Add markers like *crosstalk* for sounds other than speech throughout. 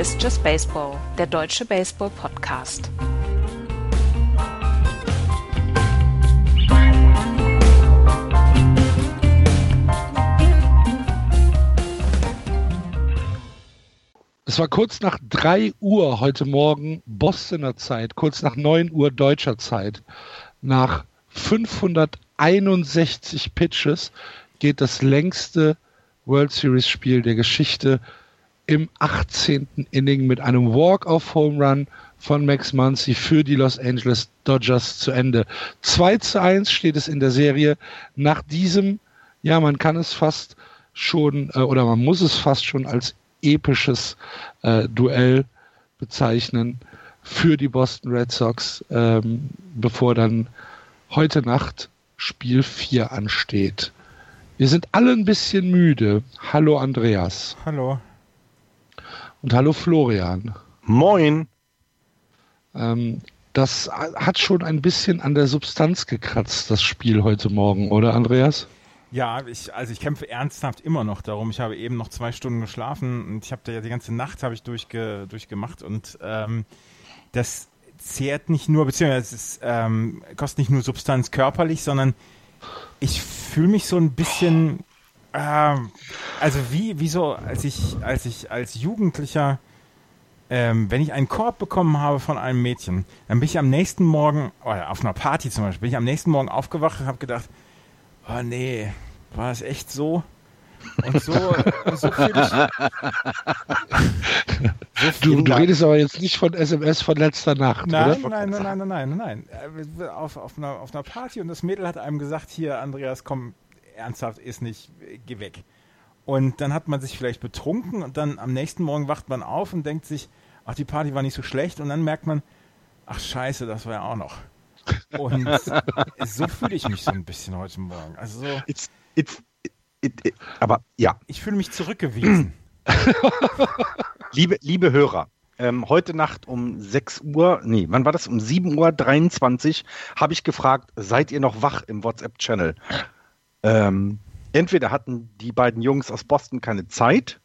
Ist Just Baseball, der deutsche Baseball-Podcast. Es war kurz nach 3 Uhr heute Morgen Bostoner Zeit, kurz nach 9 Uhr deutscher Zeit. Nach 561 Pitches geht das längste World Series Spiel der Geschichte im 18. Inning mit einem Walk-off-Home Run von Max Muncy für die Los Angeles Dodgers zu Ende. 2 zu 1 steht es in der Serie. Nach diesem, ja, man kann es fast schon, äh, oder man muss es fast schon als episches äh, Duell bezeichnen für die Boston Red Sox, ähm, bevor dann heute Nacht Spiel 4 ansteht. Wir sind alle ein bisschen müde. Hallo Andreas. Hallo. Und hallo Florian. Moin. Ähm, das hat schon ein bisschen an der Substanz gekratzt, das Spiel heute Morgen, oder Andreas? Ja, ich, also ich kämpfe ernsthaft immer noch darum. Ich habe eben noch zwei Stunden geschlafen und ich habe da ja die ganze Nacht habe ich durchge, durchgemacht und ähm, das zehrt nicht nur, beziehungsweise es ist, ähm, kostet nicht nur Substanz körperlich, sondern ich fühle mich so ein bisschen, äh, also wie, wie so, als ich, als ich als Jugendlicher, ähm, wenn ich einen Korb bekommen habe von einem Mädchen, dann bin ich am nächsten Morgen, oder auf einer Party zum Beispiel, bin ich am nächsten Morgen aufgewacht und habe gedacht, oh nee, war es echt so? Und so, so viel ich, *laughs* du, du redest aber jetzt nicht von SMS von letzter Nacht, nein, oder? Nein, nein, nein, nein, nein, nein, nein. Auf, auf, einer, auf einer Party und das Mädel hat einem gesagt, hier, Andreas, komm, ernsthaft, ist nicht, geh weg. Und dann hat man sich vielleicht betrunken und dann am nächsten Morgen wacht man auf und denkt sich, ach, die Party war nicht so schlecht und dann merkt man, ach scheiße, das war ja auch noch. Und *laughs* so fühle ich mich so ein bisschen heute Morgen. Also so, it's, it's, it, it, aber ja. Ich fühle mich zurückgewiesen. *clears throat* liebe, liebe Hörer, ähm, heute Nacht um 6 Uhr, nee, wann war das? Um 7 Uhr 23 habe ich gefragt, seid ihr noch wach im WhatsApp-Channel? Ähm, entweder hatten die beiden Jungs aus Boston keine Zeit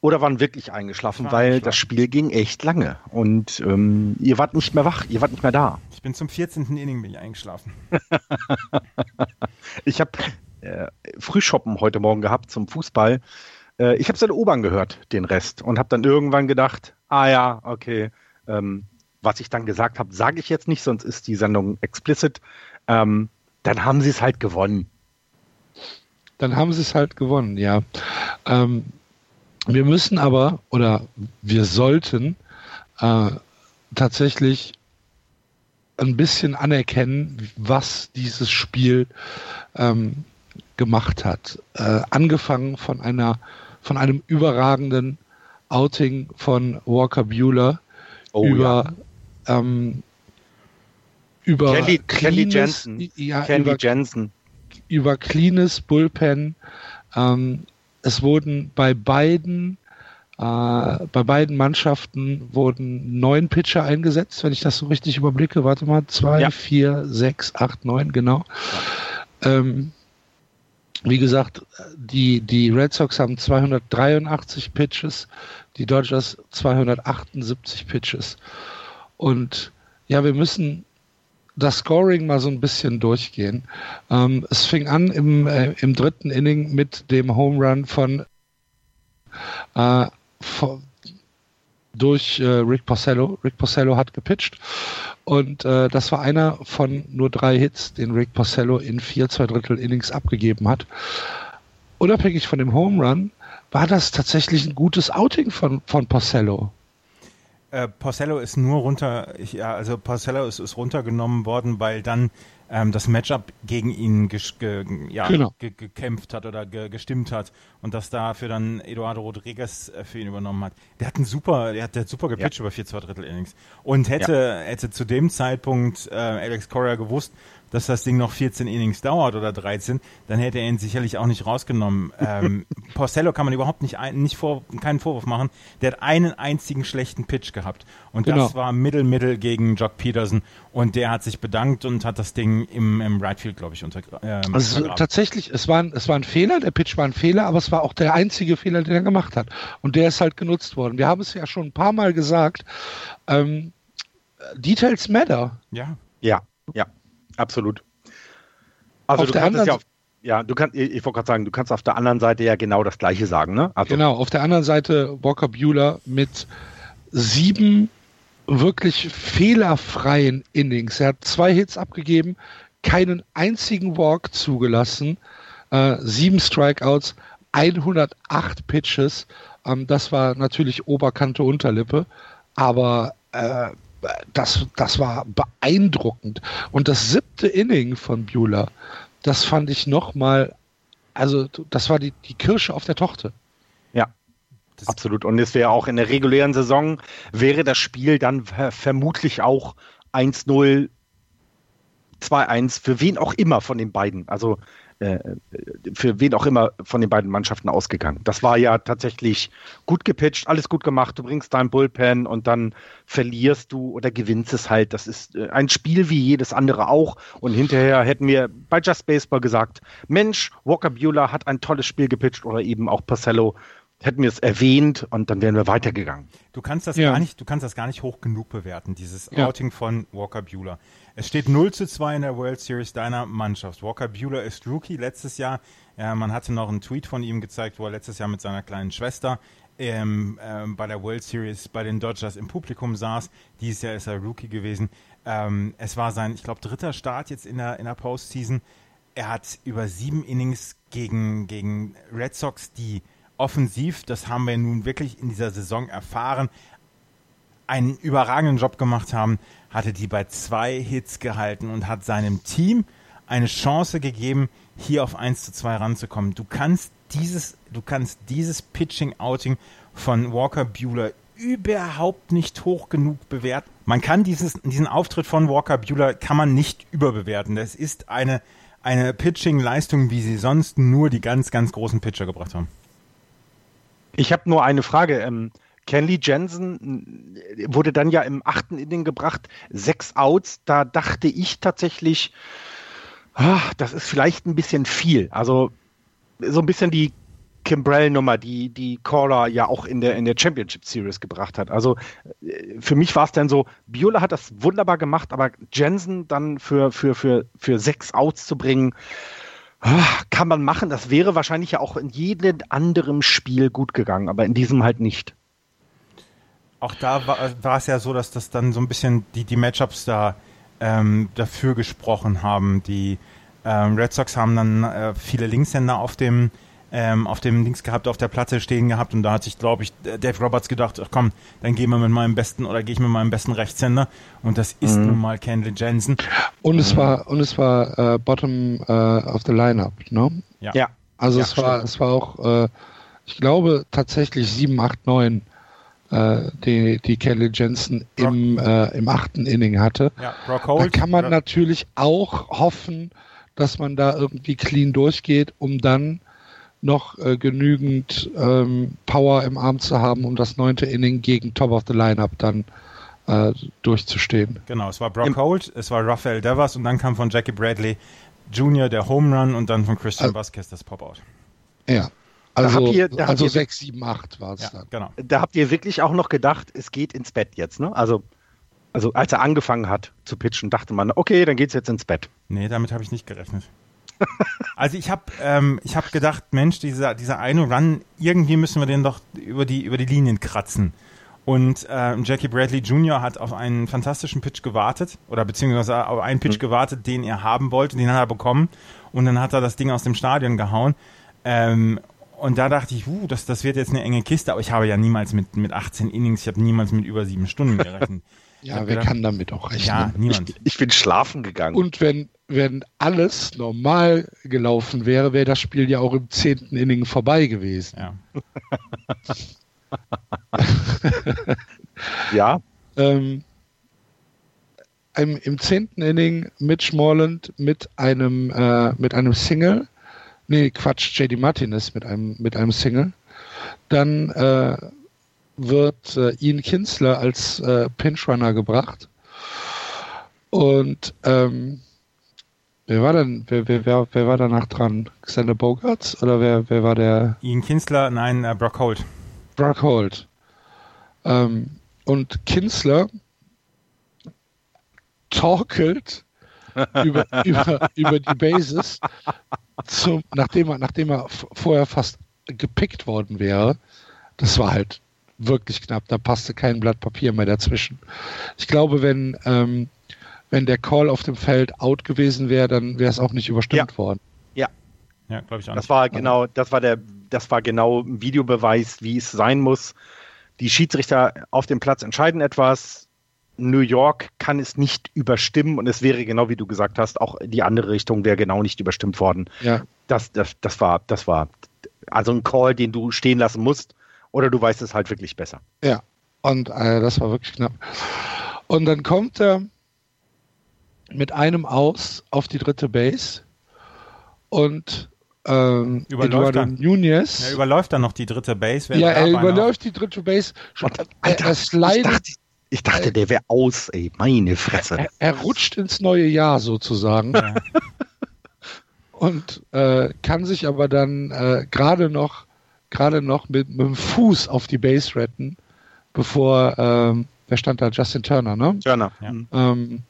oder waren wirklich eingeschlafen, war weil eingeschlafen. das Spiel ging echt lange und ähm, ihr wart nicht mehr wach, ihr wart nicht mehr da. Ich bin zum 14. Inning bin ich eingeschlafen. *laughs* ich habe äh, Frühschoppen heute Morgen gehabt zum Fußball. Äh, ich habe seine Obern gehört, den Rest, und habe dann irgendwann gedacht, ah ja, okay, ähm, was ich dann gesagt habe, sage ich jetzt nicht, sonst ist die Sendung explicit. Ähm, dann haben sie es halt gewonnen. Dann haben sie es halt gewonnen, ja. Ähm, wir müssen aber oder wir sollten äh, tatsächlich ein bisschen anerkennen, was dieses Spiel ähm, gemacht hat. Äh, angefangen von einer von einem überragenden Outing von Walker Bueller oh, über ja. ähm, über Kelly, Kelly Jensen. Ja, Kelly über, Jensen. Über cleanes Bullpen. Ähm, es wurden bei beiden äh, bei beiden Mannschaften wurden neun Pitcher eingesetzt, wenn ich das so richtig überblicke. Warte mal, zwei, ja. vier, sechs, acht, neun, genau. Ähm, wie gesagt, die, die Red Sox haben 283 Pitches, die Dodgers 278 Pitches. Und ja, wir müssen das Scoring mal so ein bisschen durchgehen. Ähm, es fing an im, äh, im dritten Inning mit dem Home Run von, äh, von durch äh, Rick Porcello. Rick Porcello hat gepitcht und äh, das war einer von nur drei Hits, den Rick Porcello in vier, zwei Drittel Innings abgegeben hat. Unabhängig von dem Home Run war das tatsächlich ein gutes Outing von, von Porcello. Äh, Porcello ist nur runter, ja, also Porcello ist, ist runtergenommen worden, weil dann ähm, das Matchup gegen ihn ge ja, genau. ge gekämpft hat oder ge gestimmt hat und dass dafür dann Eduardo Rodriguez äh, für ihn übernommen hat. Der hat einen super, der hat, der hat super gepitcht ja. über vier zwei Drittel Innings und hätte ja. hätte zu dem Zeitpunkt äh, Alex Correa gewusst, dass das Ding noch 14 Innings dauert oder 13, dann hätte er ihn sicherlich auch nicht rausgenommen. *laughs* Ähm, Porcello kann man überhaupt nicht, ein, nicht vor, keinen Vorwurf machen. Der hat einen einzigen schlechten Pitch gehabt. Und genau. das war Middle Middle gegen Jock Peterson. Und der hat sich bedankt und hat das Ding im, im Right Field, glaube ich, unter. Ähm, also tatsächlich, es war, ein, es war ein Fehler, der Pitch war ein Fehler, aber es war auch der einzige Fehler, den er gemacht hat. Und der ist halt genutzt worden. Wir haben es ja schon ein paar Mal gesagt. Ähm, Details matter. Ja. Ja, ja, absolut. Also auf du kannst es ja auf, ja, du kannst, ich, ich wollte gerade sagen, du kannst auf der anderen Seite ja genau das Gleiche sagen, ne? Also. Genau, auf der anderen Seite Walker Bueller mit sieben wirklich fehlerfreien Innings. Er hat zwei Hits abgegeben, keinen einzigen Walk zugelassen, äh, sieben Strikeouts, 108 Pitches. Ähm, das war natürlich Oberkante Unterlippe, aber äh, das, das war beeindruckend. Und das siebte Inning von Bueller, das fand ich nochmal, also das war die, die Kirsche auf der Tochter. Ja, absolut. Und es wäre auch in der regulären Saison, wäre das Spiel dann vermutlich auch 1-0, 2-1, für wen auch immer von den beiden. Also für wen auch immer von den beiden Mannschaften ausgegangen. Das war ja tatsächlich gut gepitcht, alles gut gemacht. Du bringst dein Bullpen und dann verlierst du oder gewinnst es halt. Das ist äh, ein Spiel wie jedes andere auch. Und hinterher hätten wir bei Just Baseball gesagt, Mensch, Walker Bueller hat ein tolles Spiel gepitcht oder eben auch Parcello hätten wir es erwähnt und dann wären wir weitergegangen. Du kannst das ja. gar nicht, du kannst das gar nicht hoch genug bewerten, dieses ja. Outing von Walker Bueller. Es steht 0 zu 2 in der World Series deiner Mannschaft. Walker Bueller ist Rookie letztes Jahr. Ja, man hatte noch einen Tweet von ihm gezeigt, wo er letztes Jahr mit seiner kleinen Schwester ähm, ähm, bei der World Series bei den Dodgers im Publikum saß. Dieses Jahr ist er Rookie gewesen. Ähm, es war sein, ich glaube, dritter Start jetzt in der, in der Postseason. Er hat über sieben Innings gegen, gegen Red Sox, die offensiv, das haben wir nun wirklich in dieser Saison erfahren, einen überragenden Job gemacht haben, hatte die bei zwei Hits gehalten und hat seinem Team eine Chance gegeben, hier auf 1 zu 2 ranzukommen. Du kannst dieses, du kannst dieses Pitching-Outing von Walker Bueller überhaupt nicht hoch genug bewerten. Man kann dieses, diesen Auftritt von Walker Bueller kann man nicht überbewerten. Das ist eine, eine Pitching-Leistung, wie sie sonst nur die ganz, ganz großen Pitcher gebracht haben. Ich habe nur eine Frage. Ähm, Kenley Jensen äh, wurde dann ja im achten Inning gebracht, sechs Outs. Da dachte ich tatsächlich, ach, das ist vielleicht ein bisschen viel. Also so ein bisschen die Kimbrell-Nummer, die die Caller ja auch in der, in der Championship Series gebracht hat. Also äh, für mich war es dann so, Biola hat das wunderbar gemacht, aber Jensen dann für, für, für, für sechs Outs zu bringen, kann man machen. Das wäre wahrscheinlich ja auch in jedem anderen Spiel gut gegangen, aber in diesem halt nicht auch da war, war es ja so, dass das dann so ein bisschen die, die Matchups da ähm, dafür gesprochen haben. Die ähm, Red Sox haben dann äh, viele Linkshänder auf dem ähm, auf dem Links gehabt, auf der Platte stehen gehabt und da hat sich, glaube ich, Dave Roberts gedacht, ach komm, dann gehen wir mit meinem besten oder gehe ich mit meinem besten Rechtshänder und das ist mhm. nun mal Kenley Jensen. Und es war und es war äh, Bottom äh, of the Lineup, ne? Ja. ja. Also ja, es war stimmt. es war auch, äh, ich glaube tatsächlich 7, 8, 9 äh, die, die Kelly Jensen im, äh, im achten Inning hatte. Ja, da kann man natürlich auch hoffen, dass man da irgendwie clean durchgeht, um dann noch äh, genügend ähm, Power im Arm zu haben, um das neunte Inning gegen Top of the Lineup dann äh, durchzustehen. Genau, es war Brock Holt, es war Rafael Devers und dann kam von Jackie Bradley Jr. der Home Run und dann von Christian also, Vasquez das Pop-Out. Ja, also, ihr, also 6, 7, 8 war es ja, dann. Genau. Da habt ihr wirklich auch noch gedacht, es geht ins Bett jetzt, ne? Also, also als er angefangen hat zu pitchen, dachte man, okay, dann geht's jetzt ins Bett. Nee, damit habe ich nicht gerechnet. Also ich habe ähm, hab gedacht, Mensch, dieser, dieser eine Run, irgendwie müssen wir den doch über die, über die Linien kratzen. Und äh, Jackie Bradley Jr. hat auf einen fantastischen Pitch gewartet, oder beziehungsweise auf einen Pitch mhm. gewartet, den er haben wollte, den hat er bekommen. Und dann hat er das Ding aus dem Stadion gehauen. Ähm, und da dachte ich, uh, das, das wird jetzt eine enge Kiste, aber ich habe ja niemals mit, mit 18 Innings, ich habe niemals mit über sieben Stunden gerechnet. *laughs* ja, wer gedacht, kann damit auch rechnen? Ja, niemand. Ich, ich, bin schlafen gegangen. Und wenn, wenn alles normal gelaufen wäre, wäre das Spiel ja auch im zehnten Inning vorbei gewesen. Ja. *laughs* ja. Ähm, im, im zehnten Inning Mitch Morland mit einem, äh, mit einem Single. Nee, Quatsch, JD Martinez mit einem, mit einem Single. Dann äh, wird äh, Ian Kinsler als äh, Pinch-Runner gebracht. Und ähm, wer war denn, wer, wer, wer, wer war danach dran? Xander Bogarts oder wer, wer war der? Ian Kinsler, nein, äh, Brock Holt. Brock Holt. Ähm, und Kinsler torkelt *laughs* über, über, über die Bases, zum, nachdem er, nachdem er vorher fast gepickt worden wäre. Das war halt wirklich knapp. Da passte kein Blatt Papier mehr dazwischen. Ich glaube, wenn, ähm, wenn der Call auf dem Feld out gewesen wäre, dann wäre es auch nicht überstimmt ja. worden. Ja. Ja, glaube ich auch. Das war genau, das war der, das war genau ein Videobeweis, wie es sein muss. Die Schiedsrichter auf dem Platz entscheiden etwas. New York kann es nicht überstimmen und es wäre genau wie du gesagt hast, auch die andere Richtung wäre genau nicht überstimmt worden. Ja. Das, das, das war, das war also ein Call, den du stehen lassen musst oder du weißt es halt wirklich besser. Ja, und äh, das war wirklich knapp. Und dann kommt er mit einem Aus auf die dritte Base und ähm, überläuft Eduardo dann, Nunez. Er überläuft dann noch die dritte Base. Ja, er überläuft die dritte Base. Und, er, Alter, er slidet, ich dachte, ich dachte der wäre aus, ey, meine Fresse. er, er, rutscht ins neue Jahr sozusagen. Ja. *laughs* und äh, kann sich aber dann äh, gerade noch gerade noch mit, mit dem Fuß auf die Base retten, bevor ähm, wer stand da Justin Turner, ne? Turner. Ja. Ähm,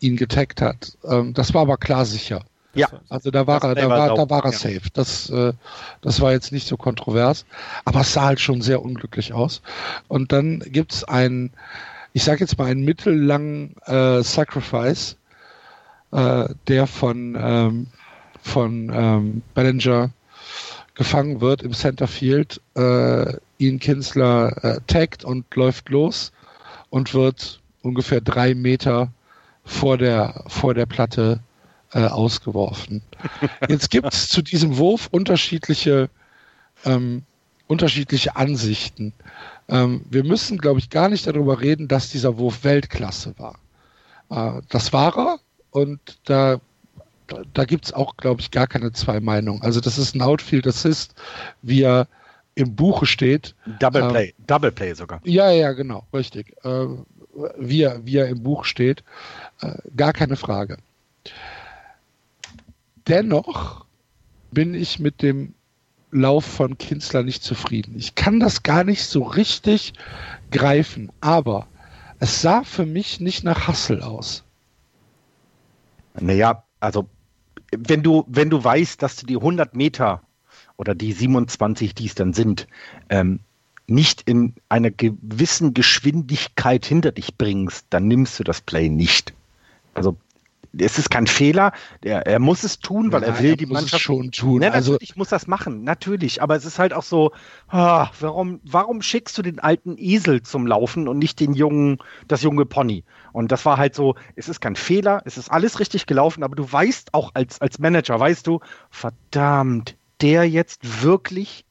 ihn getaggt hat. Ähm, das war aber klar sicher. Ja. Also da war Das er, da war da war er ja. safe. Das, äh, das war jetzt nicht so kontrovers, aber es sah halt schon sehr unglücklich aus. Und dann gibt's einen, ich sag jetzt mal einen mittellangen äh, Sacrifice, äh, der von ähm, von ähm, Bellinger gefangen wird im Centerfield. Äh, Ian Kinsler äh, taggt und läuft los und wird ungefähr drei Meter vor der vor der Platte äh, ausgeworfen. *laughs* Jetzt gibt es zu diesem Wurf unterschiedliche, ähm, unterschiedliche Ansichten. Ähm, wir müssen, glaube ich, gar nicht darüber reden, dass dieser Wurf Weltklasse war. Äh, das war er und da, da, da gibt es auch, glaube ich, gar keine zwei Meinungen. Also das ist ein Outfield Assist, wie er im Buche steht. Double Ähm, Play, Double Play sogar. Ja, ja, genau, richtig. Äh, wie, er, wie er im Buch steht, äh, gar keine Frage. Dennoch bin ich mit dem Lauf von Kinsler nicht zufrieden. Ich kann das gar nicht so richtig greifen, aber es sah für mich nicht nach Hassel aus. Naja, also wenn du, wenn du weißt, dass du die 100 Meter oder die 27, die es dann sind, ähm, nicht in einer gewissen Geschwindigkeit hinter dich bringst, dann nimmst du das Play nicht. Also es ist kein Fehler, er, er muss es tun, weil Ja, er will er die muss es Mannschaft schon tun. Ne, Also- natürlich muss das machen, natürlich. Aber es ist halt auch so, ah, warum, warum schickst du den alten Esel zum Laufen und nicht den jungen, das junge Pony? Und das war halt so, es ist kein Fehler, es ist alles richtig gelaufen, aber du weißt auch als, als Manager, weißt du, verdammt, der jetzt wirklich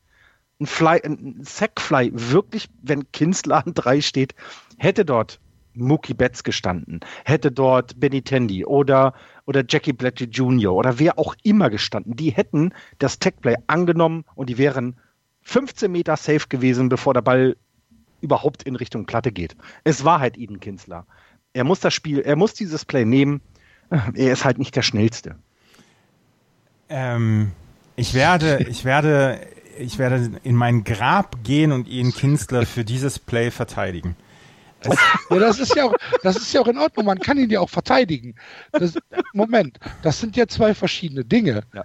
ein Fly, ein Sackfly, wirklich, wenn Kinsler an *laughs* drei steht, hätte dort Mookie Betts gestanden, hätte dort Benitendi oder, oder Jackie Blatty Jr. oder wer auch immer gestanden, die hätten das Techplay angenommen und die wären 15 Meter safe gewesen, bevor der Ball überhaupt in Richtung Platte geht. Es war halt Eden Kinsler. Er muss das Spiel, er muss dieses Play nehmen. Er ist halt nicht der Schnellste. Ähm, ich werde, ich werde, ich werde in mein Grab gehen und Ian Kinsler für dieses Play verteidigen. Ja, das ist ja auch, das ist ja auch in Ordnung. Man kann ihn ja auch verteidigen. Das, Moment, das sind ja zwei verschiedene Dinge. Ja.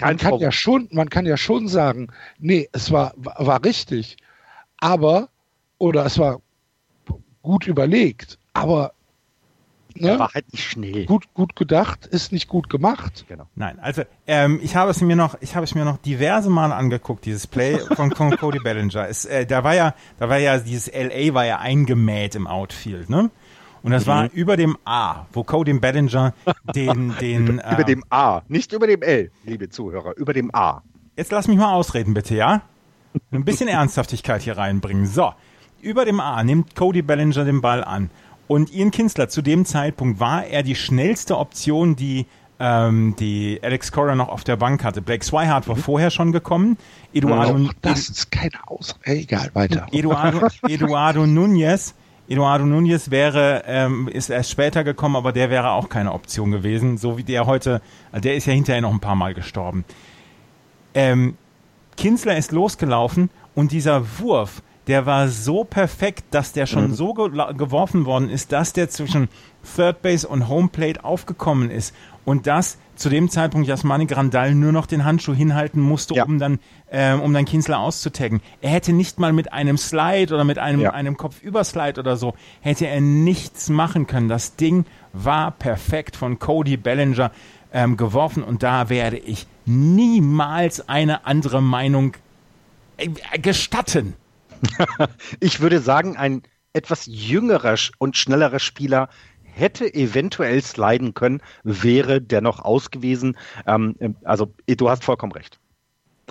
Man kann Vorwurf. ja schon, man kann ja schon sagen, nee, es war, war richtig, aber, oder es war gut überlegt, aber Er ne, war halt nicht schnell. gut, gut gedacht ist nicht gut gemacht. Genau. Nein, also ähm, ich habe es mir noch, ich habe es mir noch diverse Mal angeguckt, dieses Play *laughs* von, von Cody Bellinger. Es, äh, da war ja, da war ja dieses LA war ja eingemäht im Outfield, ne? Und das war über dem A, wo Cody Bellinger den, *laughs* den Über äh, dem A, nicht über dem L, liebe Zuhörer, über dem A. Jetzt lass mich mal ausreden, bitte, ja? Ein bisschen Ernsthaftigkeit hier reinbringen. So, über dem A nimmt Cody Bellinger den Ball an Und Ian Kinsler, zu dem Zeitpunkt war er die schnellste Option, die ähm, die Alex Cora noch auf der Bank hatte. Blake Swihart war mhm. vorher schon gekommen. Eduardo, oh, das ist keine Ausrede. Egal, weiter. Eduardo, *laughs* Eduardo Nunez. Eduardo Nunez wäre, ähm, ist erst später gekommen, aber der wäre auch keine Option gewesen, so wie der heute, also der ist ja hinterher noch ein paar Mal gestorben. Ähm, Kinsler ist losgelaufen und dieser Wurf, der war so perfekt, dass der schon mhm. so ge geworfen worden ist, dass der zwischen Third Base und Homeplate aufgekommen ist und dass zu dem Zeitpunkt Jasmani Grandal nur noch den Handschuh hinhalten musste, ja. um dann ähm, um dann Kinsler auszutaggen. Er hätte nicht mal mit einem Slide oder mit einem ja. einem Kopfüberslide oder so hätte er nichts machen können. Das Ding war perfekt von Cody Bellinger ähm, geworfen und da werde ich niemals eine andere Meinung äh, gestatten. *laughs* ich würde sagen, ein etwas jüngerer und schnellerer Spieler hätte eventuell sliden können, wäre dennoch ausgewiesen. Ähm, also du hast vollkommen recht.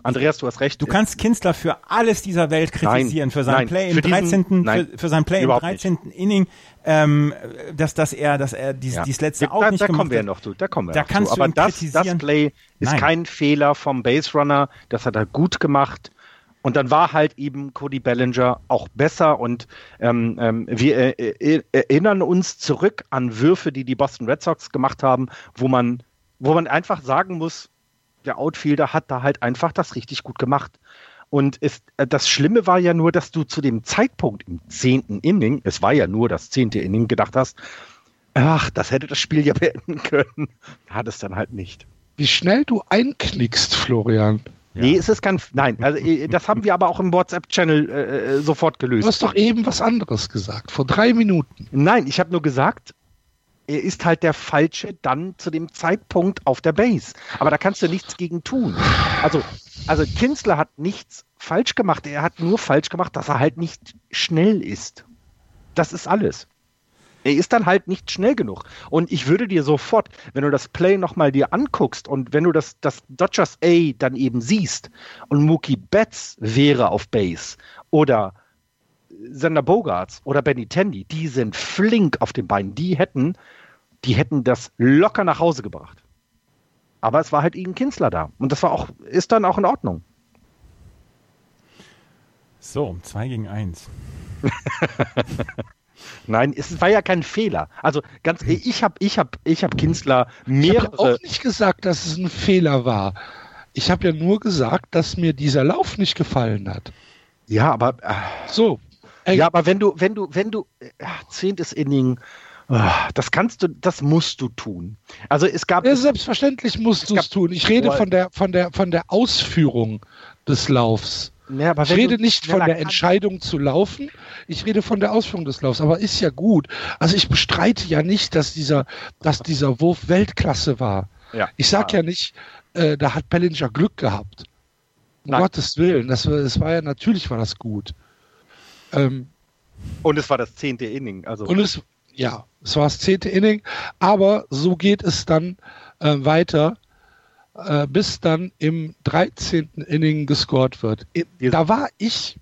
Andreas, du hast recht. Du kannst Kinzler für alles dieser Welt kritisieren, nein, für sein nein, Play im 13. Diesen, nein, für, für, sein Play im 13. Nicht. Inning, ähm, dass, dass er, dass er dies, ja. dies letzte da, auch nicht da gemacht kommen wir noch zu. Da kommen wir da noch kannst zu. Aber das, das Play ist kein Fehler vom Base Runner. Das hat er gut gemacht. Und dann war halt eben Cody Bellinger auch besser und ähm, ähm, wir äh, äh, erinnern uns zurück an Würfe, die die Boston Red Sox gemacht haben, wo man, wo man einfach sagen muss, der Outfielder hat da halt einfach das richtig gut gemacht. Und ist, äh, das Schlimme war ja nur, dass du zu dem Zeitpunkt im zehnten Inning, es war ja nur das zehnte Inning, gedacht hast, ach, das hätte das Spiel ja *laughs* beenden können. Hat es dann halt nicht. Wie schnell du einknickst, Florian. Ja. Nee, es ist kein. Nein, also äh, das haben wir aber auch im WhatsApp-Channel äh, äh, sofort gelöst. Du hast doch eben was anderes gesagt, vor drei Minuten. Nein, ich habe nur gesagt, er ist halt der Falsche dann zu dem Zeitpunkt auf der Base. Aber da kannst du nichts gegen tun. Also, also Kinsler hat nichts falsch gemacht. Er hat nur falsch gemacht, dass er halt nicht schnell ist. Das ist alles. Er ist dann halt nicht schnell genug. Und ich würde dir sofort, wenn du das Play nochmal dir anguckst und wenn du das, das Dodgers A dann eben siehst und Mookie Betts wäre auf Base oder Sander Bogarts oder Benny Tandy, die sind flink auf den Beinen. Die hätten, die hätten das locker nach Hause gebracht. Aber es war halt Ian Kinsler da. Und das war auch, ist dann auch in Ordnung. So, zwei gegen eins. *laughs* Nein, es war ja kein Fehler. Also ganz, ich habe, ich habe, ich habe Kinsler mehrere. Ich habe auch nicht gesagt, dass es ein Fehler war. Ich habe ja nur gesagt, dass mir dieser Lauf nicht gefallen hat. Ja, aber äh, so. Äh, ja, aber wenn du, wenn du, wenn du äh, zehntes Inning, äh, das kannst du, das musst du tun. Also es gab. Ja, selbstverständlich musst du es tun. Ich rede von der, von der, von der Ausführung des Laufs. Ja, ich rede nicht von der Entscheidung zu laufen, ich rede von der Ausführung des Laufs, aber ist ja gut. Also ich bestreite ja nicht, dass dieser, dass dieser Wurf Weltklasse war. Ja, ich sag ja, ja nicht, äh, da hat Bellinger Glück gehabt. Um Nein. Gottes Willen, das, das war ja, natürlich war das gut. Ähm, und es war das zehnte Inning. Also. Und es, ja, es war das zehnte Inning, aber so geht es dann äh, weiter äh, bis dann im 13. Inning gescored wird. Da war ich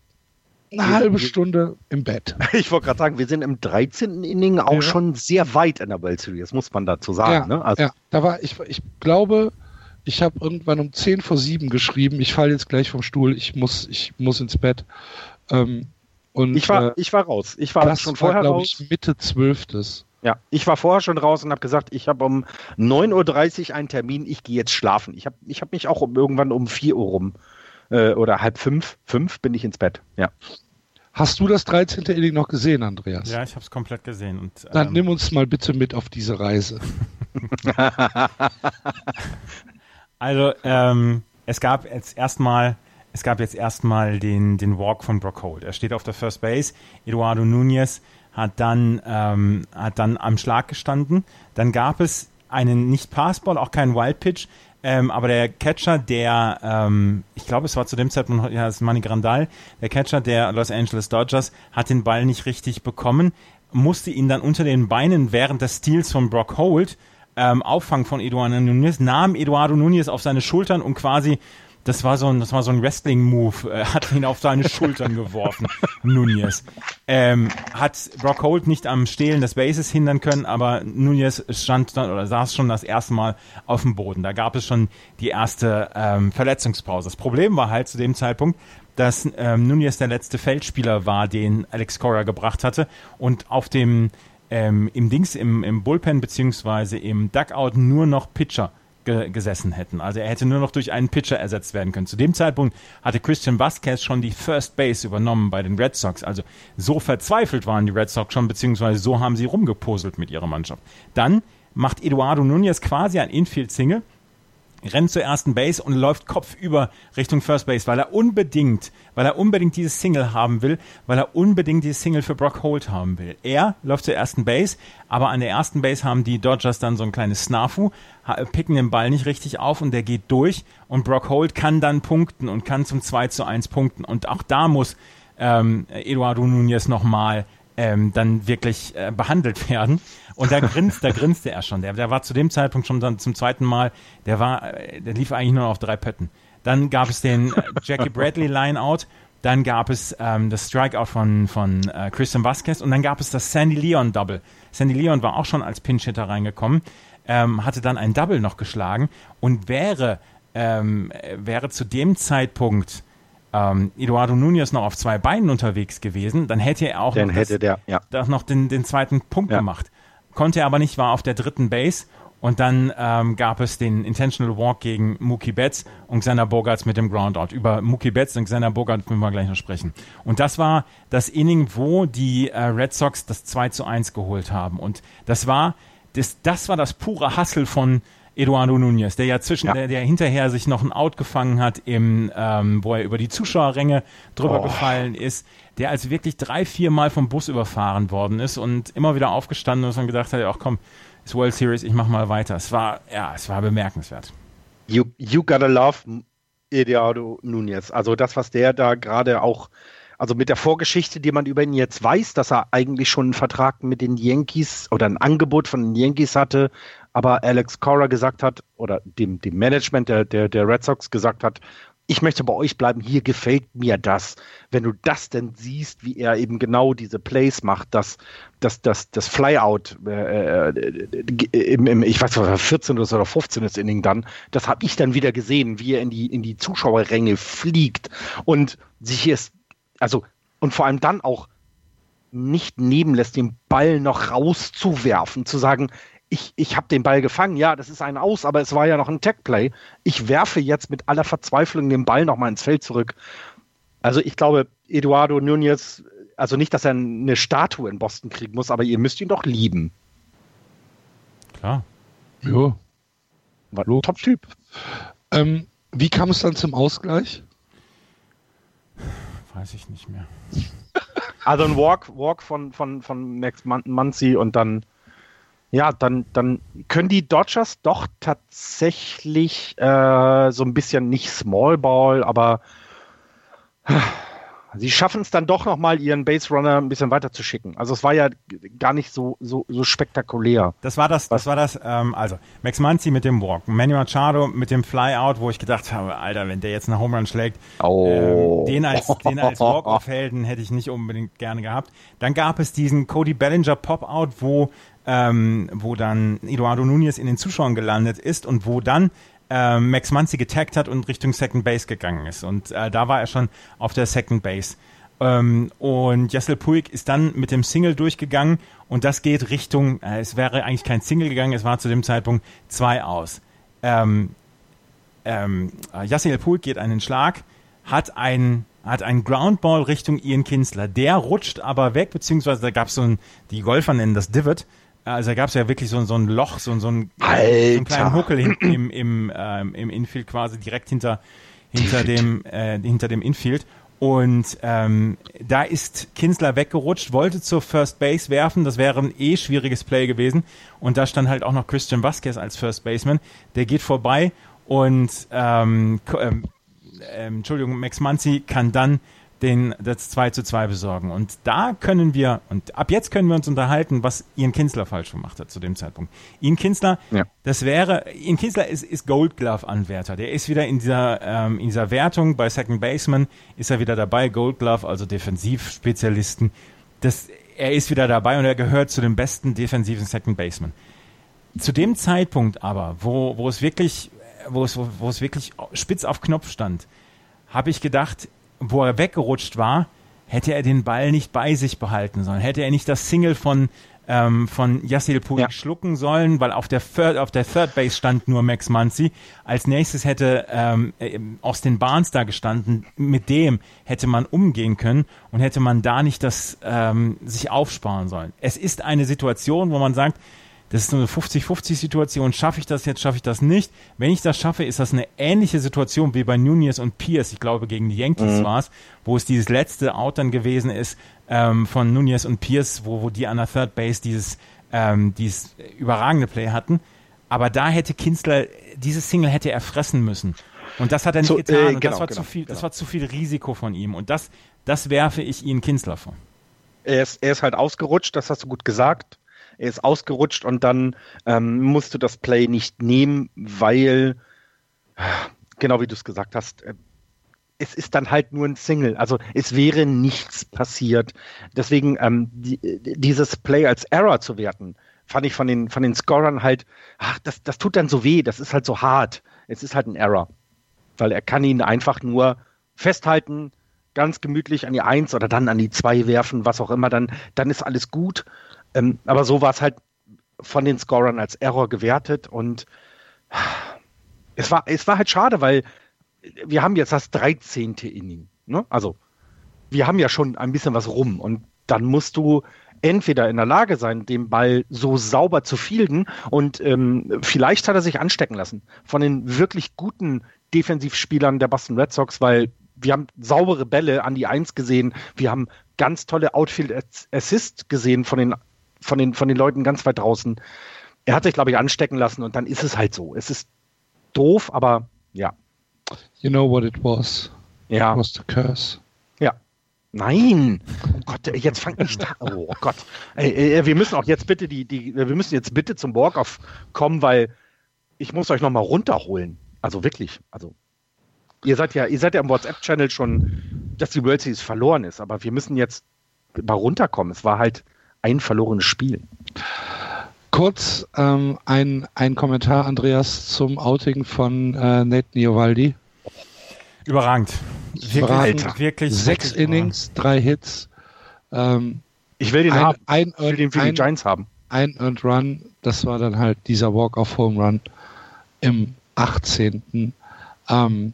eine halbe Stunde im Bett. *laughs* Ich wollte gerade sagen, wir sind im 13. Inning auch ja. schon sehr weit in der World Series, muss man dazu sagen. Ja, ne? also ja. da war ich, ich glaube, ich habe irgendwann um 10 vor 7 geschrieben, ich falle jetzt gleich vom Stuhl, ich muss, ich muss ins Bett. Ähm, und, ich, war, äh, ich war raus. Ich war das schon vorher war, raus. Ich, Mitte 12. Ja, ich war vorher schon raus und habe gesagt, ich habe um 9.30 Uhr einen Termin, ich gehe jetzt schlafen. Ich habe ich hab mich auch um, irgendwann um 4 Uhr rum äh, oder halb fünf, fünf bin ich ins Bett. Ja. Hast du das 13. Inning noch gesehen, Andreas? Ja, ich habe es komplett gesehen. Und, ähm, Dann nimm uns mal bitte mit auf diese Reise. *laughs* also, ähm, es gab jetzt erstmal es gab jetzt erstmal den, den Walk von Brock Holt. Er steht auf der First Base. Eduardo Nunez hat dann, ähm, hat dann am Schlag gestanden. Dann gab es einen nicht Passball, auch keinen Wild Pitch. Ähm, aber der Catcher, der, ähm, ich glaube, es war zu dem Zeitpunkt, ja, das ist Manny Grandal, der Catcher der Los Angeles Dodgers hat den Ball nicht richtig bekommen, musste ihn dann unter den Beinen während des Steals von Brock Holt ähm, auffangen von Eduardo Nunez, nahm Eduardo Nunez auf seine Schultern und quasi das war so ein, das war so ein Wrestling-Move, äh, hat ihn auf seine *laughs* Schultern geworfen, Nunez. Ähm, hat Brock Holt nicht am Stehlen des Bases hindern können, aber Nunez stand dann oder saß schon das erste Mal auf dem Boden. Da gab es schon die erste ähm, Verletzungspause. Das Problem war halt zu dem Zeitpunkt, dass ähm, Nunez der letzte Feldspieler war, den Alex Cora gebracht hatte und auf dem ähm, im Dings im, im Bullpen beziehungsweise im Duckout nur noch Pitcher ge gesessen hätten. Also er hätte nur noch durch einen Pitcher ersetzt werden können. Zu dem Zeitpunkt hatte Christian Vasquez schon die First Base übernommen bei den Red Sox. Also so verzweifelt waren die Red Sox schon, beziehungsweise so haben sie rumgepuzzelt mit ihrer Mannschaft. Dann macht Eduardo Nunez quasi ein Infield-Single rennt zur ersten Base und läuft kopfüber Richtung First Base, weil er unbedingt, weil er unbedingt dieses Single haben will, weil er unbedingt dieses Single für Brock Holt haben will. Er läuft zur ersten Base, aber an der ersten Base haben die Dodgers dann so ein kleines Snafu, picken den Ball nicht richtig auf und der geht durch und Brock Holt kann dann punkten und kann zum 2 zu 1 punkten und auch da muss ähm, Eduardo Nunez nochmal ähm, dann wirklich äh, behandelt werden. Und da grinst, da grinste er schon. Der, der war zu dem Zeitpunkt schon dann zum zweiten Mal, der war, äh, der lief eigentlich nur auf drei Pötten. Dann gab es den äh, Jackie Bradley Lineout, dann gab es ähm, das Strikeout von, von äh, Christian Vasquez und dann gab es das Sandy Leon Double. Sandy Leon war auch schon als Pinch-Hitter reingekommen, ähm, hatte dann ein Double noch geschlagen und wäre, ähm, wäre zu dem Zeitpunkt ähm, Eduardo Nunez noch auf zwei Beinen unterwegs gewesen, dann hätte er auch dann noch, hätte das, der, ja. noch den, den zweiten Punkt Ja. gemacht. Konnte er aber nicht, war auf der dritten Base und dann ähm, gab es den Intentional Walk gegen Mookie Betts und Xander Bogarts mit dem Groundout. Über Mookie Betts und Xander Bogarts müssen wir gleich noch sprechen. Und das war das Inning, wo die äh, Red Sox das 2 zu 1 geholt haben. Und das war das, das war das pure Hustle von Eduardo Nunez, der ja zwischen, Ja. Der, der hinterher sich noch ein Out gefangen hat, im, ähm, wo er über die Zuschauerränge drüber Oh. gefallen ist, der also wirklich drei, vier Mal vom Bus überfahren worden ist und immer wieder aufgestanden ist und gedacht hat, ach komm, ist World Series, ich mach mal weiter. Es war, ja, es war bemerkenswert. You, you gotta love Eduardo Nunez. Also das, was der da gerade auch, also mit der Vorgeschichte, die man über ihn jetzt weiß, dass er eigentlich schon einen Vertrag mit den Yankees oder ein Angebot von den Yankees hatte, aber Alex Cora gesagt hat, oder dem, dem Management der, der, der Red Sox gesagt hat, ich möchte bei euch bleiben, hier gefällt mir das. Wenn du das denn siehst, wie er eben genau diese Plays macht, das, das, das, das Flyout äh, äh, im, im, ich weiß nicht, 14. oder 15. Inning dann, das habe ich dann wieder gesehen, wie er in die, in die Zuschauerränge fliegt und sich hier ist, also, und vor allem dann auch nicht nehmen lässt, den Ball noch rauszuwerfen, zu sagen, ich, ich habe den Ball gefangen, ja, das ist ein Aus, aber es war ja noch ein Tech-Play. Ich werfe jetzt mit aller Verzweiflung den Ball nochmal ins Feld zurück. Also ich glaube, Eduardo Nunez, also nicht, dass er eine Statue in Boston kriegen muss, aber ihr müsst ihn doch lieben. Klar. Ja. Top-Typ. Ähm, wie kam es dann zum Ausgleich? Weiß ich nicht mehr. Also ein Walk, Walk von, von, von Max Man- Muncy und dann, ja, dann, dann können die Dodgers doch tatsächlich äh, so ein bisschen nicht Small Ball, aber äh, *sighs* sie schaffen es dann doch nochmal, ihren Base Runner ein bisschen weiter zu schicken. Also es war ja gar nicht so, so, so spektakulär. Das war das, Was? das war das, ähm, also Max Muncy mit dem Walk, Manny Machado mit dem Flyout, wo ich gedacht habe, Alter, wenn der jetzt eine Home Run schlägt, Oh. ähm, den als, den als *laughs* Walk-Off-Helden hätte ich nicht unbedingt gerne gehabt. Dann gab es diesen Cody Bellinger Pop-Out, wo, ähm, wo dann Eduardo Nunez in den Zuschauern gelandet ist und wo dann ähm, Max Muncy getaggt hat und Richtung Second Base gegangen ist. Und äh, da war er schon auf der Second Base. Ähm, und Jessel Puig ist dann mit dem Single durchgegangen und das geht Richtung, äh, es wäre eigentlich kein Single gegangen, es war zu dem Zeitpunkt zwei aus. Ähm, ähm, Yasiel Puig geht einen Schlag, hat einen hat einen Groundball Richtung Ian Kinsler. Der rutscht aber weg, beziehungsweise da gab es so ein, die Golfer nennen das Divot. Also da gab es ja wirklich so, so ein Loch, so, so, ein, so einen kleinen. Huckel hin, im, im, ähm, im Infield quasi direkt hinter, hinter, dem, äh, hinter dem Infield. Und ähm, da ist Kinsler weggerutscht, wollte zur First Base werfen. Das wäre ein eh schwieriges Play gewesen. Und da stand halt auch noch Christian Vasquez als First Baseman. Der geht vorbei und ähm, ähm, ähm, Entschuldigung, Max Muncy kann dann den, das 2 zu 2 besorgen. Und da können wir, und ab jetzt können wir uns unterhalten, was Ian Kinsler falsch gemacht hat zu dem Zeitpunkt. Ian Kinsler, ja. das wäre, Ian Kinsler ist, ist Gold Glove Anwärter. Der ist wieder in dieser, ähm, in dieser Wertung bei Second Baseman, ist er wieder dabei, Gold Glove, also Defensivspezialisten. Das, er ist wieder dabei und er gehört zu den besten defensiven Second Baseman. Zu dem Zeitpunkt aber, wo, wo es wirklich, wo es, wo, wo es wirklich spitz auf Knopf stand, habe ich gedacht, wo er weggerutscht war, hätte er den Ball nicht bei sich behalten sollen. Hätte er nicht das Single von ähm, von Yassil Puig ja. schlucken sollen, weil auf der, Third, auf der Third Base stand nur Max Muncy. Als nächstes hätte ähm, äh, Austin Barnes da gestanden. Mit dem hätte man umgehen können und hätte man da nicht das ähm, sich aufsparen sollen. Es ist eine Situation, wo man sagt, das ist so eine 50-50-Situation. Schaffe ich das jetzt, schaffe ich das nicht? Wenn ich das schaffe, ist das eine ähnliche Situation wie bei Nunez und Pierce. Ich glaube, gegen die Yankees mhm. war es, wo es dieses letzte Out dann gewesen ist ähm, von Nunez und Pierce, wo, wo die an der Third Base dieses, ähm, dieses überragende Play hatten. Aber da hätte Kinzler, dieses Single hätte er fressen müssen. Und das hat er nicht so, getan. Äh, genau, das war genau, zu viel, genau. das war zu viel Risiko von ihm. Und das, das werfe ich Ihnen Kinzler vor. Er ist, er ist halt ausgerutscht, das hast du gut gesagt er ist ausgerutscht und dann ähm, musst du das Play nicht nehmen, weil, genau wie du es gesagt hast, äh, es ist dann halt nur ein Single. Also es wäre nichts passiert. Deswegen ähm, die, dieses Play als Error zu werten, fand ich von den, von den Scorern halt, ach, das, das tut dann so weh, das ist halt so hart. Es ist halt ein Error. Weil er kann ihn einfach nur festhalten, ganz gemütlich an die Eins oder dann an die Zwei werfen, was auch immer, dann, dann ist alles gut. Ähm, aber so war es halt von den Scorern als Error gewertet und es war, es war halt schade, weil wir haben jetzt das 13. Inning. Ne? Also wir haben ja schon ein bisschen was rum und dann musst du entweder in der Lage sein, den Ball so sauber zu fielden und ähm, vielleicht hat er sich anstecken lassen von den wirklich guten Defensivspielern der Boston Red Sox, weil wir haben saubere Bälle an die Eins gesehen, wir haben ganz tolle Outfield Assist gesehen von den von den, von den Leuten ganz weit draußen. Er hat sich, glaube ich, anstecken lassen und dann ist es halt so. Es ist doof, aber ja. You know what it was. Ja. It was the curse. Ja. Nein! Oh Gott, jetzt fangt nicht da. Oh Gott. Ey, wir müssen auch jetzt bitte die, die, wir müssen jetzt bitte zum Walk-Off kommen, weil ich muss euch nochmal runterholen. Also wirklich. Also ihr seid ja, ihr seid ja im WhatsApp-Channel schon, dass die World Series verloren ist, aber wir müssen jetzt mal runterkommen. Es war halt, ein verlorenes Spiel. Kurz ähm, ein, ein Kommentar, Andreas, zum Outing von äh, Nate Niovaldi. Überragend. Wirklich, wirklich Sechs wirklich Innings, drei Hits. Ähm, ich will den ein, haben. Ein, ich will den für ein, die Giants haben. Ein Earned Run, das war dann halt dieser Walk-off-Home Run im 18. Ähm,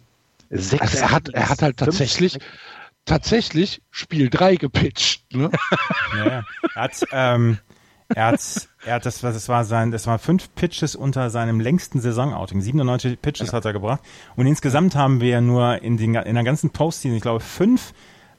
also er, hat, er hat halt tatsächlich, tatsächlich Spiel 3 gepitcht. Ne? *laughs* Ja, er hat, ähm, er hat, er hat das, das war sein, das war fünf Pitches unter seinem längsten Saisonouting. 97 Pitches ja. hat er gebracht. Und insgesamt haben wir nur in, den, in der ganzen Postseason, ich glaube, fünf,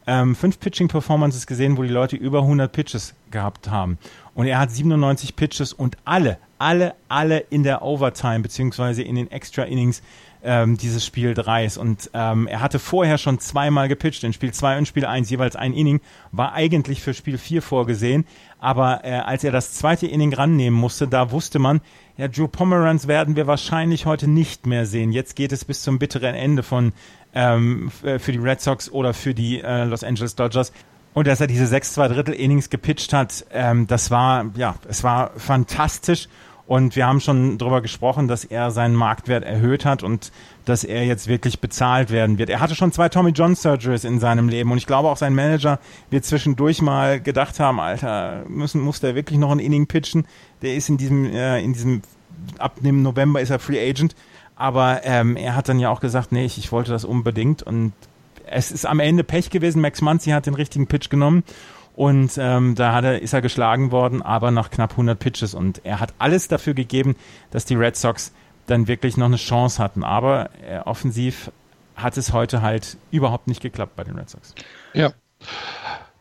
ähm, fünf Pitching-Performances gesehen, wo die Leute über 100 Pitches gehabt haben. Und er hat 97 Pitches und alle, alle, alle in der Overtime beziehungsweise in den Extra Innings ähm, dieses Spiel 3 Und ähm, er hatte vorher schon zweimal gepitcht, in Spiel 2 und Spiel 1 jeweils ein Inning, war eigentlich für Spiel 4 vorgesehen. Aber äh, als er das zweite Inning rannehmen musste, da wusste man, ja, Joe Pomeranz werden wir wahrscheinlich heute nicht mehr sehen. Jetzt geht es bis zum bitteren Ende von ähm, für die Red Sox oder für die äh, Los Angeles Dodgers. Und dass er diese sechs zwei Drittel Innings gepitcht hat, ähm, das war ja, es war fantastisch. Und wir haben schon darüber gesprochen, dass er seinen Marktwert erhöht hat und dass er jetzt wirklich bezahlt werden wird. Er hatte schon zwei Tommy John Surgeries in seinem Leben und ich glaube auch sein Manager wird zwischendurch mal gedacht haben, Alter, müssen, muss der wirklich noch ein Inning pitchen? Der ist in diesem, äh, in diesem, ab dem November ist er Free Agent. Aber ähm, er hat dann ja auch gesagt, nee, ich, ich wollte das unbedingt und es ist am Ende Pech gewesen. Max Muncy hat den richtigen Pitch genommen und ähm, da hat er, ist er geschlagen worden, aber nach knapp 100 Pitches. Und er hat alles dafür gegeben, dass die Red Sox dann wirklich noch eine Chance hatten. Aber äh, offensiv hat es heute halt überhaupt nicht geklappt bei den Red Sox. Ja.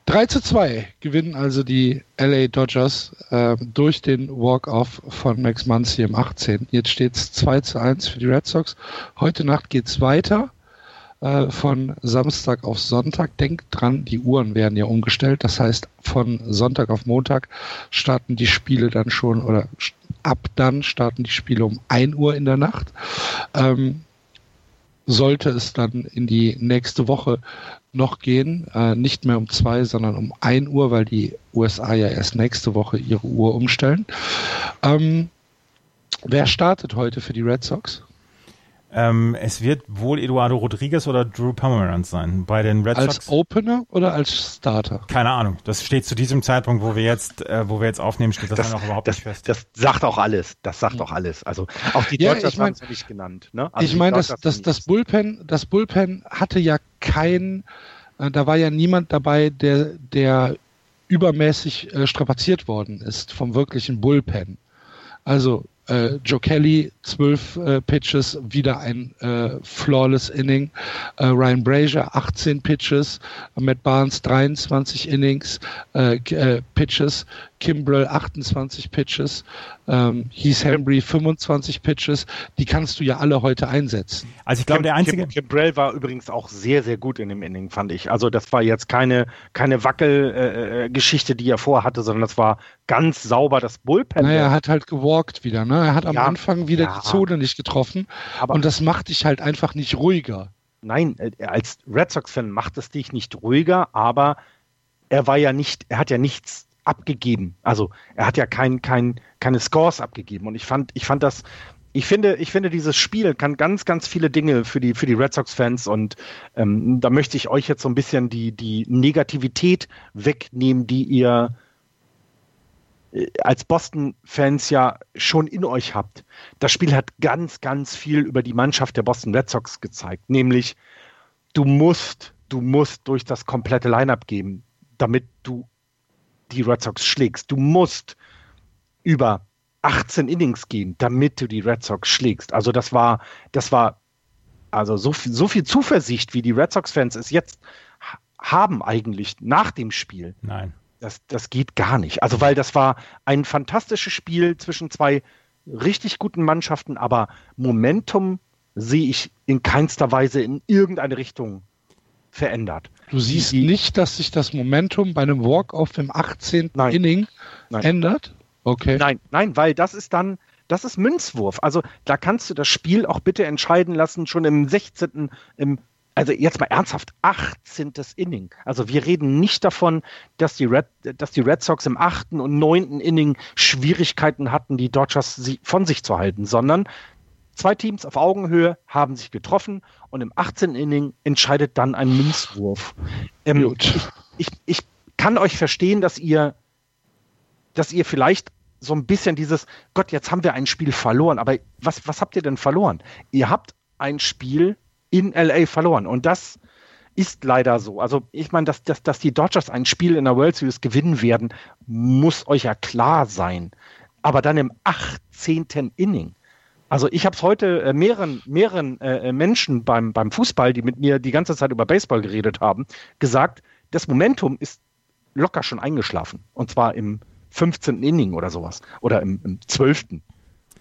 3 zu 2 gewinnen also die LA Dodgers äh, durch den Walk-Off von Max Muncy im 18. Jetzt steht es 2 zu 1 für die Red Sox. Heute Nacht geht es weiter. Äh, von Samstag auf Sonntag. Denkt dran, die Uhren werden ja umgestellt. Das heißt, von Sonntag auf Montag starten die Spiele dann schon oder ab dann starten die Spiele um 1 Uhr in der Nacht. Ähm, sollte es dann in die nächste Woche noch gehen, äh, nicht mehr um zwei, sondern um ein Uhr, weil die USA ja erst nächste Woche ihre Uhr umstellen. Ähm, wer startet heute für die Red Sox? Ähm, es wird wohl Eduardo Rodriguez oder Drew Pomeranz sein. Bei den Red als Sox. Als Opener oder als Starter? Keine Ahnung. Das steht zu diesem Zeitpunkt, wo wir jetzt, äh, wo wir jetzt aufnehmen, steht das, das noch überhaupt das, nicht fest. Das sagt auch alles. Das sagt auch alles. Also auch die ja, Dodgers ich mein, haben es nicht genannt. Ne? Also ich meine, das, das, das Bullpen, das Bullpen hatte ja kein, äh, da war ja niemand dabei, der, der übermäßig äh, strapaziert worden ist vom wirklichen Bullpen. Also äh, Joe Kelly, zwölf äh, Pitches, wieder ein äh, flawless Inning. Äh, Ryan Brazier, 18 Pitches. Matt Barnes, 23 Innings, äh, äh, Pitches. Kimbrell, 28 Pitches. Ähm, Heath Hembry, 25 Pitches. Die kannst du ja alle heute einsetzen. Also ich glaube, der einzige... Kim, Kimbrell war übrigens auch sehr, sehr gut in dem Inning, fand ich. Also das war jetzt keine, keine Wackelgeschichte, die er vorhatte, sondern das war ganz sauber das Bullpen. Naja, er hat halt gewalkt wieder. Ne? Er hat am ja, Anfang wieder ja. die Zone nicht getroffen. Aber und das macht dich halt einfach nicht ruhiger. Nein, äh, als Red Sox-Fan macht es dich nicht ruhiger, aber er war ja nicht, er hat ja nichts abgegeben. Also er hat ja kein, kein, keine Scores abgegeben. Und ich fand, ich fand das, ich finde, ich finde, dieses Spiel kann ganz, ganz viele Dinge für die, für die Red Sox-Fans und ähm, da möchte ich euch jetzt so ein bisschen die, die Negativität wegnehmen, die ihr äh, als Boston-Fans ja schon in euch habt. Das Spiel hat ganz, ganz viel über die Mannschaft der Boston Red Sox gezeigt, nämlich du musst, du musst durch das komplette Lineup gehen, damit du die Red Sox schlägst. Du musst über 18 Innings gehen, damit du die Red Sox schlägst. Also das war, das war also so viel, so viel Zuversicht, wie die Red Sox-Fans es jetzt haben eigentlich nach dem Spiel. Nein. Das, das geht gar nicht. Also, weil das war ein fantastisches Spiel zwischen zwei richtig guten Mannschaften, aber Momentum sehe ich in keinster Weise in irgendeine Richtung verändert. Du siehst die, nicht, dass sich das Momentum bei einem Walk-Off im 18. Nein, Inning nein. ändert? Okay. Nein, nein, weil das ist dann, das ist Münzwurf. Also da kannst du das Spiel auch bitte entscheiden lassen, schon im 16., im, also jetzt mal ernsthaft, 18. Inning. Also wir reden nicht davon, dass die Red, dass die Red Sox im 8. und 9. Inning Schwierigkeiten hatten, die Dodgers von sich zu halten, sondern Zwei Teams auf Augenhöhe haben sich getroffen und im 18. Inning entscheidet dann ein Münzwurf. Ähm, ich, ich, ich kann euch verstehen, dass ihr, dass ihr vielleicht so ein bisschen dieses, Gott, jetzt haben wir ein Spiel verloren, aber was, was habt ihr denn verloren? Ihr habt ein Spiel in LA verloren und das ist leider so. Also ich meine, dass, dass, dass die Dodgers ein Spiel in der World Series gewinnen werden, muss euch ja klar sein. Aber dann im 18. Inning also ich habe es heute äh, mehreren, mehreren äh, Menschen beim, beim Fußball, die mit mir die ganze Zeit über Baseball geredet haben, gesagt, das Momentum ist locker schon eingeschlafen. Und zwar im 15. Inning oder sowas. Oder im, im 12.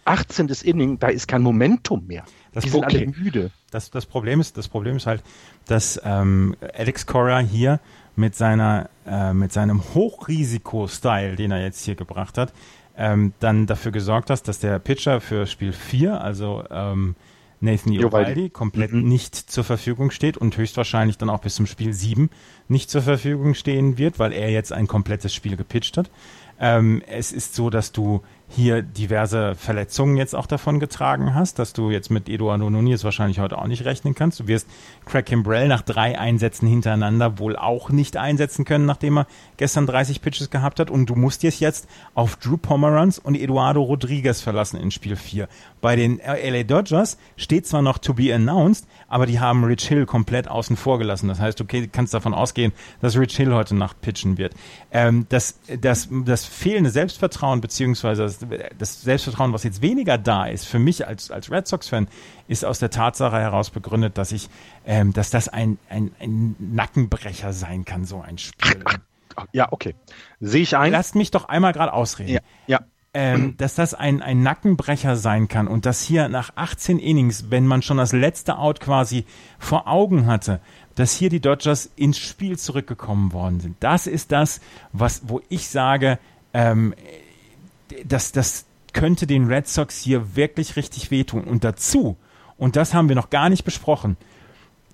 18. Inning, da ist kein Momentum mehr. Das, die sind okay. alle müde. Das, das, Problem ist, das Problem ist halt, dass ähm, Alex Cora hier mit seiner äh, mit seinem Hochrisiko-Style, den er jetzt hier gebracht hat, ähm, dann dafür gesorgt hast, dass der Pitcher für Spiel 4, also ähm, Nathan Iovaldi, komplett mhm. nicht zur Verfügung steht und höchstwahrscheinlich dann auch bis zum Spiel 7 nicht zur Verfügung stehen wird, weil er jetzt ein komplettes Spiel gepitcht hat. Ähm, es ist so, dass du hier diverse Verletzungen jetzt auch davon getragen hast, dass du jetzt mit Eduardo Nunez wahrscheinlich heute auch nicht rechnen kannst. Du wirst Craig Kimbrell nach drei Einsätzen hintereinander wohl auch nicht einsetzen können, nachdem er gestern 30 Pitches gehabt hat. Und du musst dich jetzt auf Drew Pomeranz und Eduardo Rodriguez verlassen in Spiel 4. Bei den LA Dodgers steht zwar noch to be announced, aber die haben Rich Hill komplett außen vor gelassen. Das heißt, du kannst davon ausgehen, dass Rich Hill heute Nacht pitchen wird. Ähm, das, das, das fehlende Selbstvertrauen beziehungsweise das, das Selbstvertrauen, was jetzt weniger da ist, für mich als, als Red Sox-Fan, ist aus der Tatsache heraus begründet, dass ich, ähm, dass das ein, ein, ein Nackenbrecher sein kann, so ein Spiel. Ja, okay. Sehe ich ein. Lasst mich doch einmal gerade ausreden. Ja. ja. ähm, dass das ein, ein Nackenbrecher sein kann und dass hier nach 18 Innings, wenn man schon das letzte Out quasi vor Augen hatte, dass hier die Dodgers ins Spiel zurückgekommen worden sind. Das ist das, was, wo ich sage, ähm, das, das könnte den Red Sox hier wirklich richtig wehtun. Und dazu, und das haben wir noch gar nicht besprochen,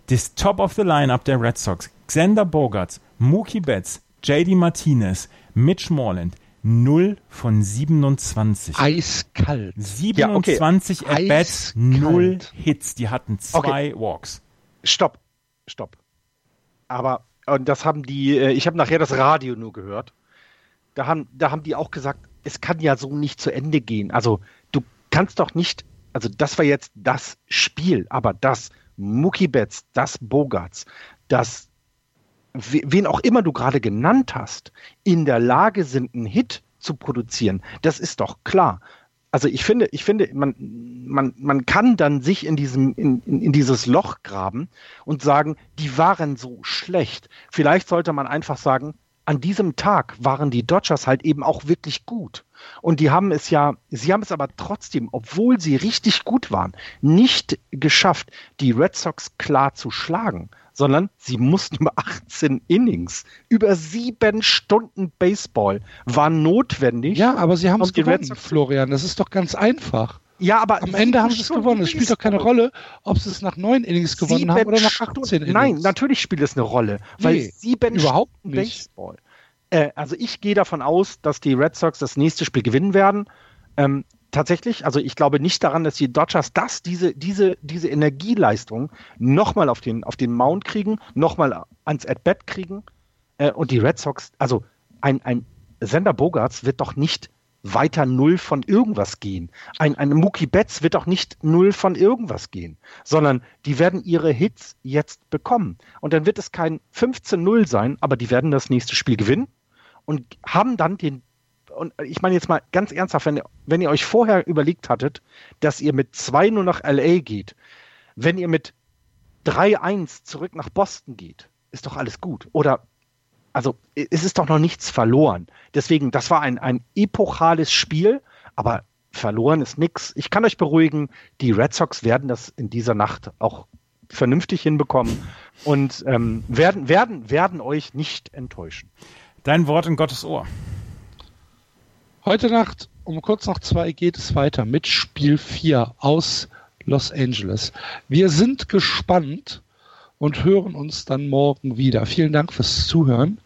das Top of the Lineup der Red Sox, Xander Bogarts, Mookie Betts, JD Martinez, Mitch Morland, 0 von 27. Eiskalt. 27 ja, okay. At-Bats, 0 Hits. Die hatten zwei okay. Walks. Stopp, stopp. Aber, und das haben die, äh, ich habe nachher das Radio nur gehört. Da haben, da haben die auch gesagt, es kann ja so nicht zu Ende gehen. Also, du kannst doch nicht, also das war jetzt das Spiel, aber das Mookie Betts, das Bogarts, das wen auch immer du gerade genannt hast, in der Lage sind, einen Hit zu produzieren, das ist doch klar. Also ich finde, ich finde, man, man, man kann dann sich in diesem, in, in, in dieses Loch graben und sagen, die waren so schlecht. Vielleicht sollte man einfach sagen, an diesem Tag waren die Dodgers halt eben auch wirklich gut. Und die haben es ja, sie haben es aber trotzdem, obwohl sie richtig gut waren, nicht geschafft, die Red Sox klar zu schlagen, sondern sie mussten *laughs* über 18 Innings, über sieben Stunden Baseball war notwendig. Ja, aber sie haben es gewonnen, Florian. Das ist doch ganz einfach. Ja, aber am Ende haben sie es gewonnen. Es spielt doch keine Rolle, ob sie es nach neun Innings gewonnen sieben haben oder nach 18 Innings. Nein, natürlich spielt es eine Rolle, weil nee, sieben überhaupt Stunden nicht. Baseball. Äh, also ich gehe davon aus, dass die Red Sox das nächste Spiel gewinnen werden. Ähm, tatsächlich, also ich glaube nicht daran, dass die Dodgers das, diese, diese, diese Energieleistung nochmal auf den, auf den Mount kriegen, nochmal ans At-Bat kriegen. Äh, und die Red Sox, also ein, ein Sender Bogarts wird doch nicht weiter null von irgendwas gehen. Ein, ein Mookie Betts wird auch nicht null von irgendwas gehen, sondern die werden ihre Hits jetzt bekommen. Und dann wird es kein 15-0 sein, aber die werden das nächste Spiel gewinnen und haben dann den und ich meine jetzt mal ganz ernsthaft, wenn, wenn ihr euch vorher überlegt hattet, dass ihr mit 2 nur nach LA geht, wenn ihr mit 3-1 zurück nach Boston geht, ist doch alles gut. Oder also es ist doch noch nichts verloren. Deswegen, das war ein, ein epochales Spiel, aber verloren ist nichts. Ich kann euch beruhigen, die Red Sox werden das in dieser Nacht auch vernünftig hinbekommen und ähm, werden, werden, werden euch nicht enttäuschen. Dein Wort in Gottes Ohr. Heute Nacht um kurz nach zwei geht es weiter mit Spiel 4 aus Los Angeles. Wir sind gespannt und hören uns dann morgen wieder. Vielen Dank fürs Zuhören.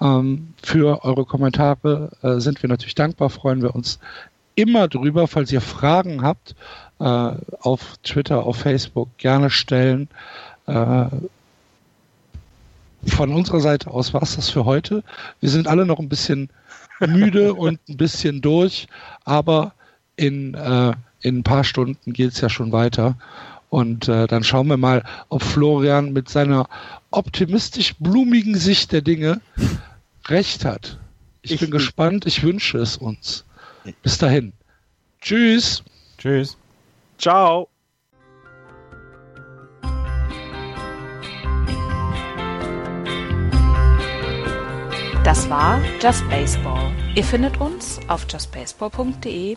Ähm, für eure Kommentare äh, sind wir natürlich dankbar, freuen wir uns immer drüber. Falls ihr Fragen habt, äh, auf Twitter, auf Facebook gerne stellen. Äh, von unserer Seite aus war es das für heute. Wir sind alle noch ein bisschen müde *laughs* und ein bisschen durch, aber in, in ein paar Stunden geht es ja schon weiter. Und äh, dann schauen wir mal, ob Florian mit seiner optimistisch blumigen Sicht der Dinge recht hat. Ich, ich bin gespannt, ich wünsche es uns. Bis dahin. Tschüss. Tschüss. Ciao. Das war Just Baseball. Ihr findet uns auf justbaseball.de,